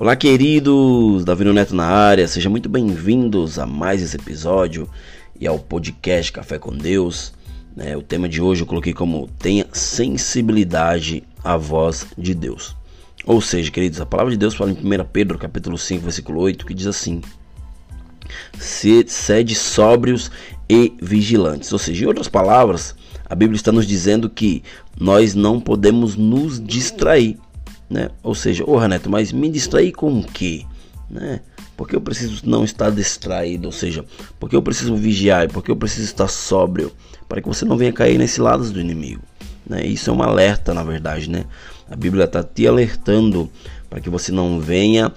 Olá, queridos! Davi Neto na área, sejam muito bem-vindos a mais esse episódio e ao podcast Café com Deus. Né? O tema de hoje eu coloquei como Tenha sensibilidade à voz de Deus. Ou seja, queridos, a palavra de Deus fala em 1 Pedro capítulo 5, versículo 8, que diz assim: Sede sóbrios e vigilantes. Ou seja, em outras palavras, a Bíblia está nos dizendo que nós não podemos nos distrair né? Ou seja, ô oh, Renato, mas me distrair com o quê? Né? Porque eu preciso não estar distraído, ou seja, porque eu preciso vigiar, porque eu preciso estar sóbrio, para que você não venha cair nesse lado do inimigo. Né? Isso é um alerta, na verdade, né? A Bíblia está te alertando para que você não venha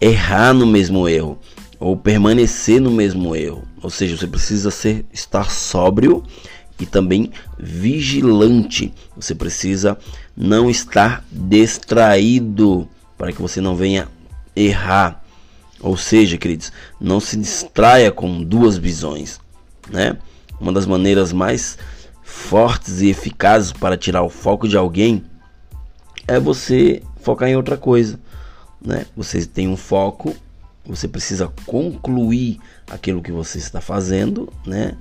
errar no mesmo erro ou permanecer no mesmo erro. Ou seja, você precisa ser estar sóbrio e também vigilante. Você precisa não estar distraído para que você não venha errar. Ou seja, queridos, não se distraia com duas visões, né? Uma das maneiras mais fortes e eficazes para tirar o foco de alguém é você focar em outra coisa, né? Você tem um foco, você precisa concluir aquilo que você está fazendo, né?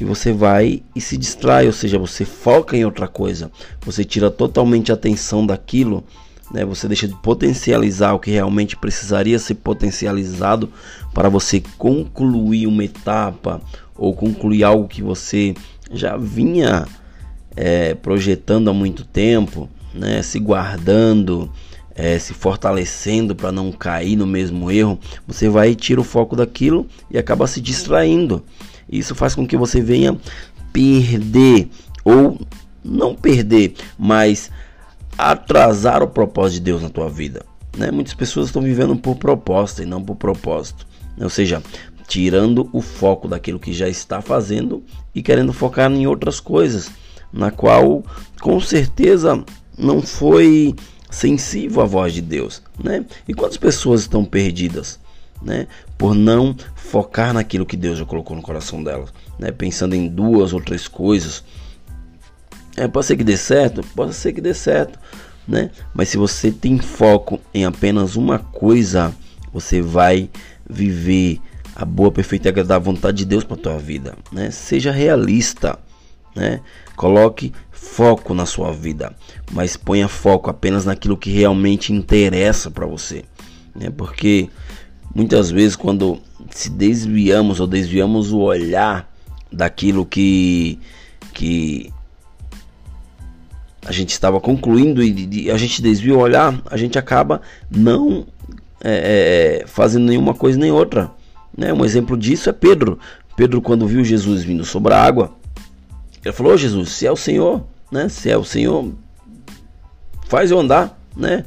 E você vai e se distrai, ou seja, você foca em outra coisa, você tira totalmente a atenção daquilo, né? Você deixa de potencializar o que realmente precisaria ser potencializado para você concluir uma etapa ou concluir algo que você já vinha é, projetando há muito tempo, né? Se guardando, é, se fortalecendo para não cair no mesmo erro, você vai e tira o foco daquilo e acaba se distraindo. Isso faz com que você venha perder ou não perder, mas atrasar o propósito de Deus na tua vida. Né? Muitas pessoas estão vivendo por proposta e não por propósito. Ou seja, tirando o foco daquilo que já está fazendo e querendo focar em outras coisas, na qual com certeza não foi sensível à voz de Deus, né? E quantas pessoas estão perdidas? Né? Por não focar naquilo que Deus já colocou no coração dela, né? Pensando em duas ou três coisas. É, pode ser que dê certo, pode ser que dê certo, né? Mas se você tem foco em apenas uma coisa, você vai viver a boa, perfeita e agradável vontade de Deus para tua vida, né? Seja realista, né? Coloque foco na sua vida, mas ponha foco apenas naquilo que realmente interessa para você, né? Porque Muitas vezes, quando se desviamos ou desviamos o olhar daquilo que, que a gente estava concluindo e a gente desvia o olhar, a gente acaba não é, é, fazendo nenhuma coisa nem outra. Né? Um exemplo disso é Pedro. Pedro, quando viu Jesus vindo sobre a água, ele falou: oh, Jesus, se é o Senhor, né? se é o Senhor, faz eu andar. Né?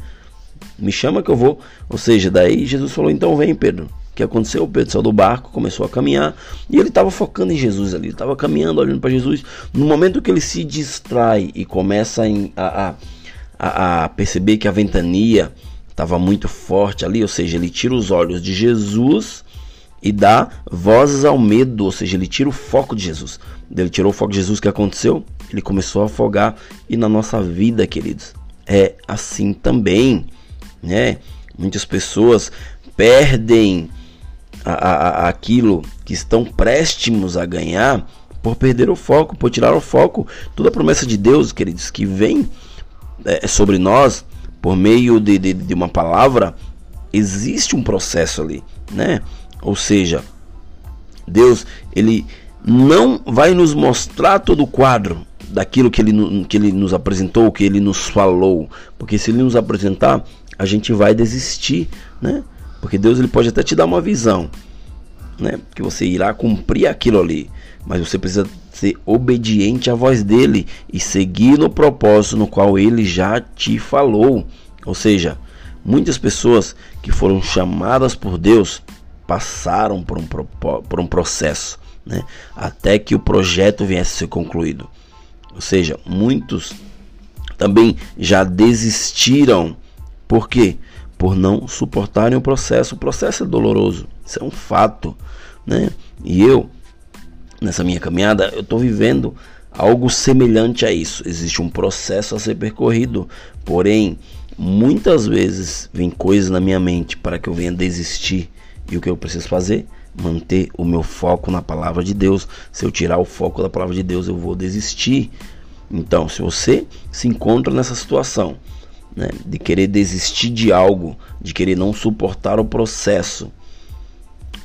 Me chama que eu vou. Ou seja, daí Jesus falou: então vem, Pedro. O que aconteceu? Pedro saiu do barco, começou a caminhar e ele estava focando em Jesus ali, estava caminhando, olhando para Jesus. No momento que ele se distrai e começa a, a, a perceber que a ventania estava muito forte ali, ou seja, ele tira os olhos de Jesus e dá vozes ao medo, ou seja, ele tira o foco de Jesus. Ele tirou o foco de Jesus, o que aconteceu? Ele começou a afogar. E na nossa vida, queridos, é assim também né? Muitas pessoas perdem a, a, aquilo que estão préstimos a ganhar por perder o foco, por tirar o foco. Toda a promessa de Deus, queridos, que vem é, sobre nós por meio de, de, de uma palavra, existe um processo ali, né? Ou seja, Deus, ele não vai nos mostrar todo o quadro daquilo que ele, que ele nos apresentou, que ele nos falou, porque se ele nos apresentar, a gente vai desistir, né? Porque Deus ele pode até te dar uma visão, né? Que você irá cumprir aquilo ali, mas você precisa ser obediente à voz dele e seguir no propósito no qual ele já te falou. Ou seja, muitas pessoas que foram chamadas por Deus passaram por um, por um processo, né? Até que o projeto viesse a ser concluído. Ou seja, muitos também já desistiram por quê? Por não suportarem o processo. O processo é doloroso, isso é um fato, né? E eu, nessa minha caminhada, eu estou vivendo algo semelhante a isso. Existe um processo a ser percorrido, porém, muitas vezes vem coisas na minha mente para que eu venha desistir. E o que eu preciso fazer? Manter o meu foco na palavra de Deus. Se eu tirar o foco da palavra de Deus, eu vou desistir. Então, se você se encontra nessa situação, né, de querer desistir de algo, de querer não suportar o processo,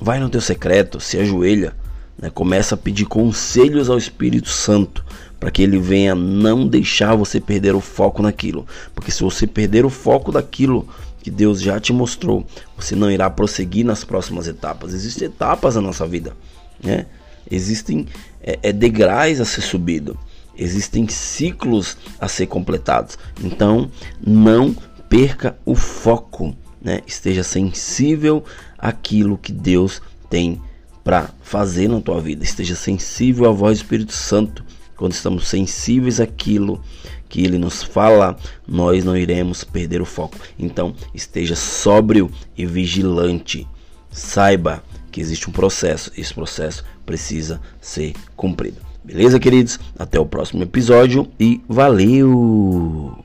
vai no teu secreto, se ajoelha, né, começa a pedir conselhos ao Espírito Santo para que ele venha não deixar você perder o foco naquilo, porque se você perder o foco daquilo que Deus já te mostrou, você não irá prosseguir nas próximas etapas. Existem etapas na nossa vida, né? Existem é, é degraus a ser subido. Existem ciclos a ser completados. Então, não perca o foco, né? Esteja sensível àquilo que Deus tem para fazer na tua vida. Esteja sensível à voz do Espírito Santo. Quando estamos sensíveis àquilo que ele nos fala, nós não iremos perder o foco. Então, esteja sóbrio e vigilante. Saiba que existe um processo, esse processo precisa ser cumprido. Beleza, queridos? Até o próximo episódio e valeu!